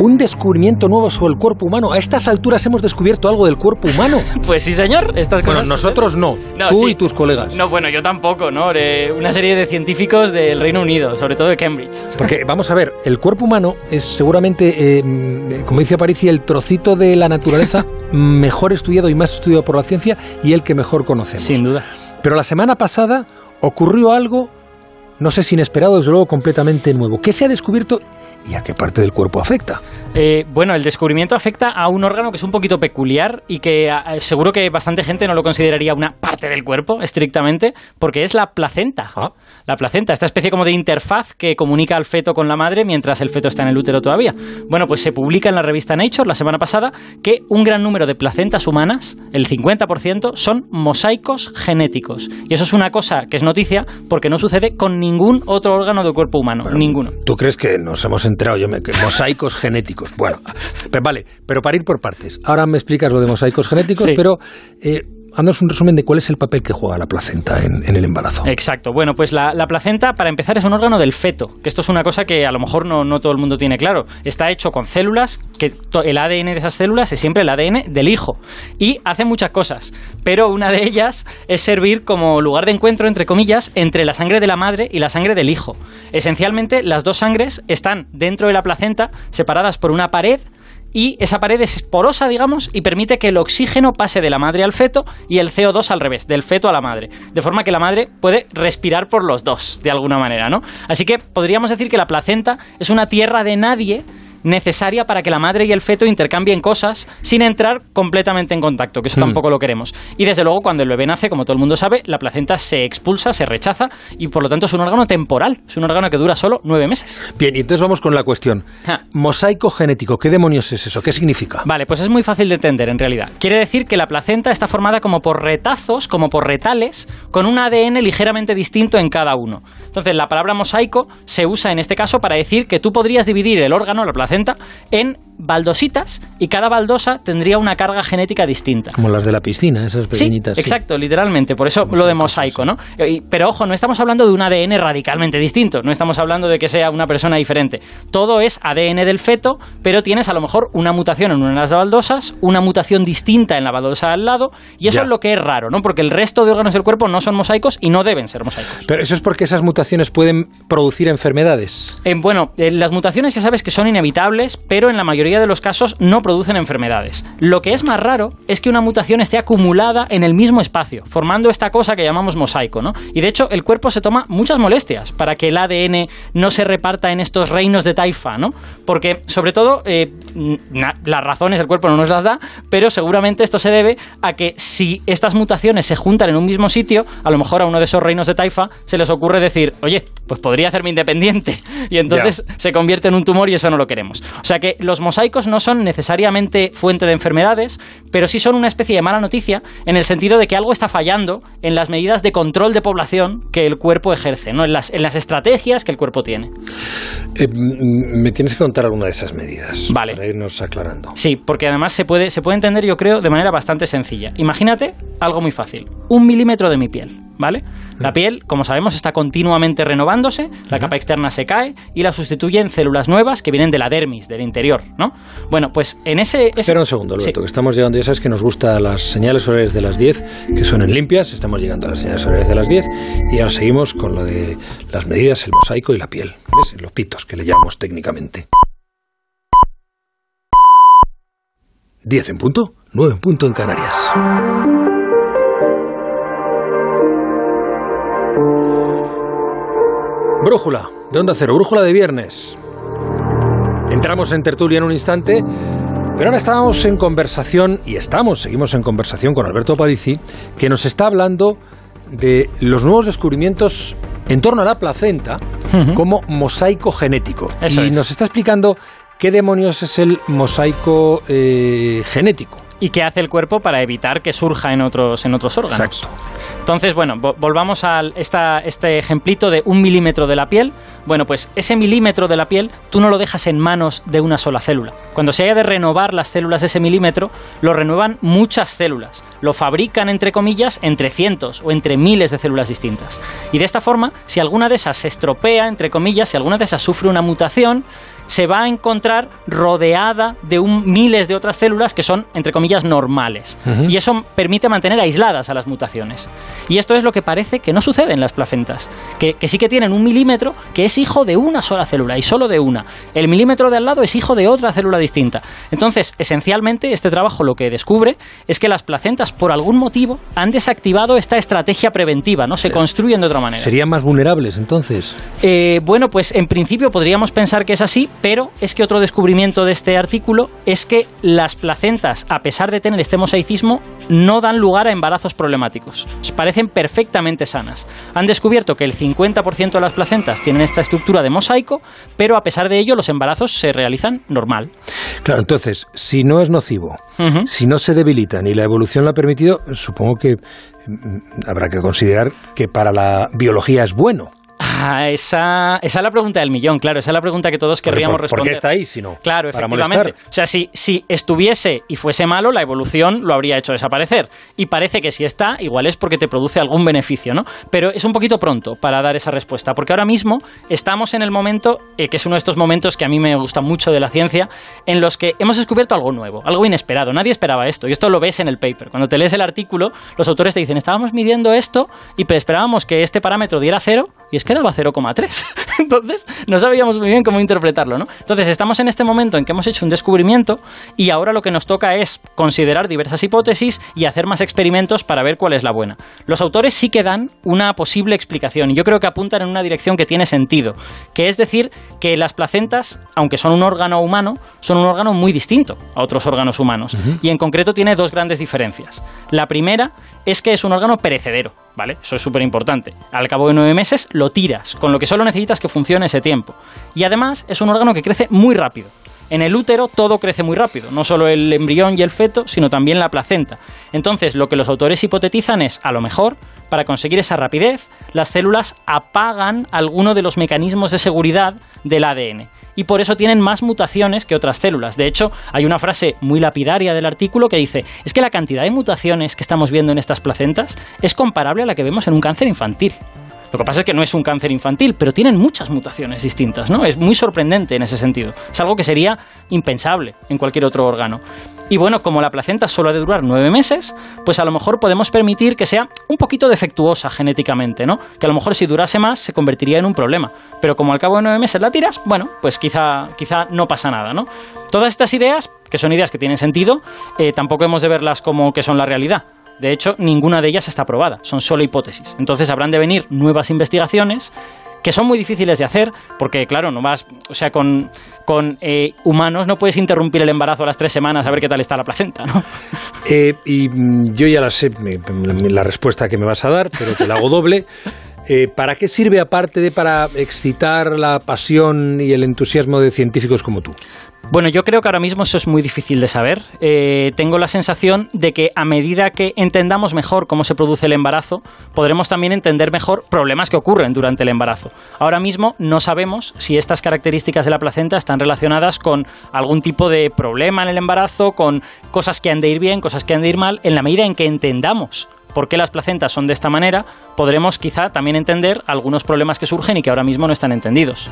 un descubrimiento nuevo sobre el cuerpo humano. A estas alturas hemos descubierto algo del cuerpo humano. Pues sí, señor. Estas Bueno, cosas. nosotros no. No, Tú sí. y tus colegas. No, bueno, yo tampoco, ¿no? Una serie de científicos del Reino Unido, sobre todo de Cambridge. Porque, vamos a ver, el cuerpo humano es seguramente, eh, mm, como dice Aparici, el trocito de la naturaleza mejor estudiado y más estudiado por la ciencia y el que mejor conocemos. Sin duda. Pero la semana pasada ocurrió algo, no sé si inesperado, desde luego completamente nuevo. ¿Qué se ha descubierto y a qué parte del cuerpo afecta? Eh, bueno, el descubrimiento afecta a un órgano que es un poquito peculiar y que ah, seguro que bastante gente no lo consideraría una parte del cuerpo, estrictamente, porque es la placenta. Ah. La placenta, esta especie como de interfaz que comunica al feto con la madre mientras el feto está en el útero todavía. Bueno, pues se publica en la revista Nature la semana pasada que un gran número de placentas humanas, el 50%, son mosaicos genéticos. Y eso es una cosa que es noticia porque no sucede con ningún otro órgano del cuerpo humano. ninguno. ¿Tú crees que nos hemos enterado? Yo me, mosaicos genéticos. Bueno, pues vale, pero para ir por partes. Ahora me explicas lo de mosaicos genéticos, Sí. pero eh, haznos un resumen de cuál es el papel que juega la placenta en, el embarazo. Exacto. Bueno, pues la, la placenta, para empezar, es un órgano del feto, que esto es una cosa que a lo mejor no, no todo el mundo tiene claro. Está hecho con células, que el ADN de esas células es siempre el ADN del hijo. Y hace muchas cosas, pero una de ellas es servir como lugar de encuentro, entre comillas, entre la sangre de la madre y la sangre del hijo. Esencialmente, las dos sangres están dentro de la placenta, separadas por una pared, y esa pared es porosa, digamos, y permite que el oxígeno pase de la madre al feto y el CO2 al revés, del feto a la madre. De forma que la madre puede respirar por los dos, de alguna manera, ¿no? Así que podríamos decir que la placenta es una tierra de nadie necesaria para que la madre y el feto intercambien cosas sin entrar completamente en contacto, que eso Mm. tampoco lo queremos. Y desde luego cuando el bebé nace, como todo el mundo sabe, la placenta se expulsa, se rechaza y por lo tanto es un órgano temporal, es un órgano que dura solo nueve meses. Bien, y entonces vamos con la cuestión. Mosaico genético, ¿qué demonios es eso? ¿Qué significa? Vale, pues es muy fácil de entender en realidad. Quiere decir que la placenta está formada como por retazos, como por retales, con un ADN ligeramente distinto en cada uno. Entonces, la palabra mosaico se usa en este caso para decir que tú podrías dividir el órgano, la placenta, en baldositas y cada baldosa tendría una carga genética distinta. Como las de la piscina, esas pequeñitas. sí. exacto, literalmente. Por eso lo de mosaico, ¿no? Pero ojo, no estamos hablando de un ADN radicalmente distinto. No estamos hablando de que sea una persona diferente. Todo es ADN del feto, pero tienes a lo mejor una mutación en una de las baldosas, una mutación distinta en la baldosa al lado, y eso Ya. es lo que es raro, ¿no? Porque el resto de órganos del cuerpo no son mosaicos y no deben ser mosaicos. Pero eso es porque esas mutaciones pueden producir enfermedades. Eh, bueno, eh, las mutaciones ya sabes que son inevitables, pero en la mayoría de los casos no producen enfermedades. Lo que es más raro es que una mutación esté acumulada en el mismo espacio, formando esta cosa que llamamos mosaico, ¿no? Y de hecho, el cuerpo se toma muchas molestias para que el ADN no se reparta en estos reinos de taifa, ¿no? Porque, sobre todo, eh, na- las razones el cuerpo no nos las da, pero seguramente esto se debe a que si estas mutaciones se juntan en un mismo sitio, a lo mejor a uno de esos reinos de taifa se les ocurre decir, oye, pues podría hacerme independiente. Y entonces se convierte en un tumor y eso no lo queremos. O sea que los mosaicos no son necesariamente fuente de enfermedades, pero sí son una especie de mala noticia en el sentido de que algo está fallando en las medidas de control de población que el cuerpo ejerce, ¿no? en, las, en las estrategias que el cuerpo tiene. Eh, me tienes que contar alguna de esas medidas. Vale. Para irnos aclarando. Sí, porque además se puede, se puede entender, yo creo, de manera bastante sencilla. Imagínate algo muy fácil. Un milímetro de mi piel, ¿vale? La piel, como sabemos, está continuamente renovándose, la capa externa se cae y la sustituyen células nuevas que vienen de la dermis, del interior, ¿no? Bueno, pues en ese... ese- Espera un segundo, Alberto, Sí. que estamos llegando. Ya sabes que nos gustan las señales horarias de las 10, que suenen limpias. Estamos llegando a las señales horarias de las 10. Y ahora seguimos con lo de las medidas, el mosaico y la piel. ¿Ves? Los pitos, que le llamamos técnicamente. 10 en punto, 9 en punto en Canarias. Brújula, de Onda Cero, brújula de viernes. Entramos en tertulia en un instante, pero ahora estábamos en conversación, y estamos, seguimos en conversación con Alberto Parici, que nos está hablando de los nuevos descubrimientos en torno a la placenta como mosaico genético. Eso y es. nos está explicando qué demonios es el mosaico eh, genético. ¿Y qué hace el cuerpo para evitar que surja en otros, en otros órganos? Exacto. Entonces, bueno, vo- volvamos a esta, este ejemplito de un milímetro de la piel. Bueno, pues ese milímetro de la piel tú no lo dejas en manos de una sola célula. Cuando se haya de renovar las células de ese milímetro, lo renuevan muchas células. Lo fabrican, entre comillas, entre cientos o entre miles de células distintas. Y de esta forma, si alguna de esas se estropea, entre comillas, si alguna de esas sufre una mutación, se va a encontrar rodeada de un, miles de otras células que son, entre comillas, normales. Y eso permite mantener aisladas a las mutaciones. Y esto es lo que parece que no sucede en las placentas, que, que sí que tienen un milímetro que es hijo de una sola célula y solo de una. El milímetro de al lado es hijo de otra célula distinta. Entonces, esencialmente, este trabajo lo que descubre es que las placentas, por algún motivo, han desactivado esta estrategia preventiva, ¿no? Se construyen de otra manera. ¿Serían más vulnerables entonces? Eh, bueno, pues en principio podríamos pensar que es así, pero es que otro descubrimiento de este artículo es que las placentas, a pesar de tener este mosaicismo, no dan lugar a embarazos problemáticos. Parecen perfectamente sanas. Han descubierto que el 50% de las placentas tienen esta estructura de mosaico, pero a pesar de ello los embarazos se realizan normal. Claro, entonces, si no es nocivo, si no se debilita ni la evolución lo ha permitido, supongo que mm, habrá que considerar que para la biología es bueno. Ah, esa, esa, es la pregunta del millón, claro. Esa es la pregunta que todos querríamos responder. ¿Por qué está ahí si no? Claro, efectivamente. O sea, si, si estuviese y fuese malo, la evolución lo habría hecho desaparecer. Y parece que si está, igual es porque te produce algún beneficio, ¿no? Pero es un poquito pronto para dar esa respuesta, porque ahora mismo estamos en el momento, eh, que es uno de estos momentos que a mí me gusta mucho de la ciencia, en los que hemos descubierto algo nuevo, algo inesperado. Nadie esperaba esto. Y esto lo ves en el paper. Cuando te lees el artículo, los autores te dicen, estábamos midiendo esto y esperábamos que este parámetro diera cero y es que daba 0,3. Entonces, no sabíamos muy bien cómo interpretarlo, ¿no? Entonces, estamos en este momento en que hemos hecho un descubrimiento y ahora lo que nos toca es considerar diversas hipótesis y hacer más experimentos para ver cuál es la buena. Los autores sí que dan una posible explicación y yo creo que apuntan en una dirección que tiene sentido, que es decir, que las placentas, aunque son un órgano humano, son un órgano muy distinto a otros órganos humanos y en concreto tiene dos grandes diferencias. La primera es que es un órgano perecedero, ¿vale? Eso es súper importante. Al cabo de nueve meses lo tiras, con lo que solo necesitas que funcione ese tiempo. Y además es un órgano que crece muy rápido. En el útero todo crece muy rápido, no solo el embrión y el feto, sino también la placenta. Entonces, lo que los autores hipotetizan es, a lo mejor, para conseguir esa rapidez, las células apagan alguno de los mecanismos de seguridad del ADN y por eso tienen más mutaciones que otras células. De hecho, hay una frase muy lapidaria del artículo que dice, es que la cantidad de mutaciones que estamos viendo en estas placentas es comparable a la que vemos en un cáncer infantil. Lo que pasa es que no es un cáncer infantil, pero tienen muchas mutaciones distintas, ¿no? Es muy sorprendente en ese sentido. Es algo que sería impensable en cualquier otro órgano. Y bueno, como la placenta solo ha de durar nueve meses, pues a lo mejor podemos permitir que sea un poquito defectuosa genéticamente, ¿no? Que a lo mejor si durase más se convertiría en un problema. Pero como al cabo de nueve meses la tiras, bueno, pues quizá, quizá no pasa nada, ¿no? Todas estas ideas, que son ideas que tienen sentido, eh, tampoco hemos de verlas como que son la realidad. De hecho, ninguna de ellas está aprobada, son solo hipótesis. Entonces habrán de venir nuevas investigaciones que son muy difíciles de hacer, porque claro, no vas, o sea, con, con eh, humanos no puedes interrumpir el embarazo a las tres semanas a ver qué tal está la placenta, ¿no? Eh, y mm, yo ya la sé, la respuesta que me vas a dar, pero te la hago doble. Eh, ¿Para qué sirve aparte de para excitar la pasión y el entusiasmo de científicos como tú? Bueno, yo creo que ahora mismo eso es muy difícil de saber. Eh, tengo la sensación de que a medida que entendamos mejor cómo se produce el embarazo, podremos también entender mejor problemas que ocurren durante el embarazo. Ahora mismo no sabemos si estas características de la placenta están relacionadas con algún tipo de problema en el embarazo, con cosas que han de ir bien, cosas que han de ir mal, en la medida en que entendamos por qué las placentas son de esta manera, podremos quizá también entender algunos problemas que surgen y que ahora mismo no están entendidos.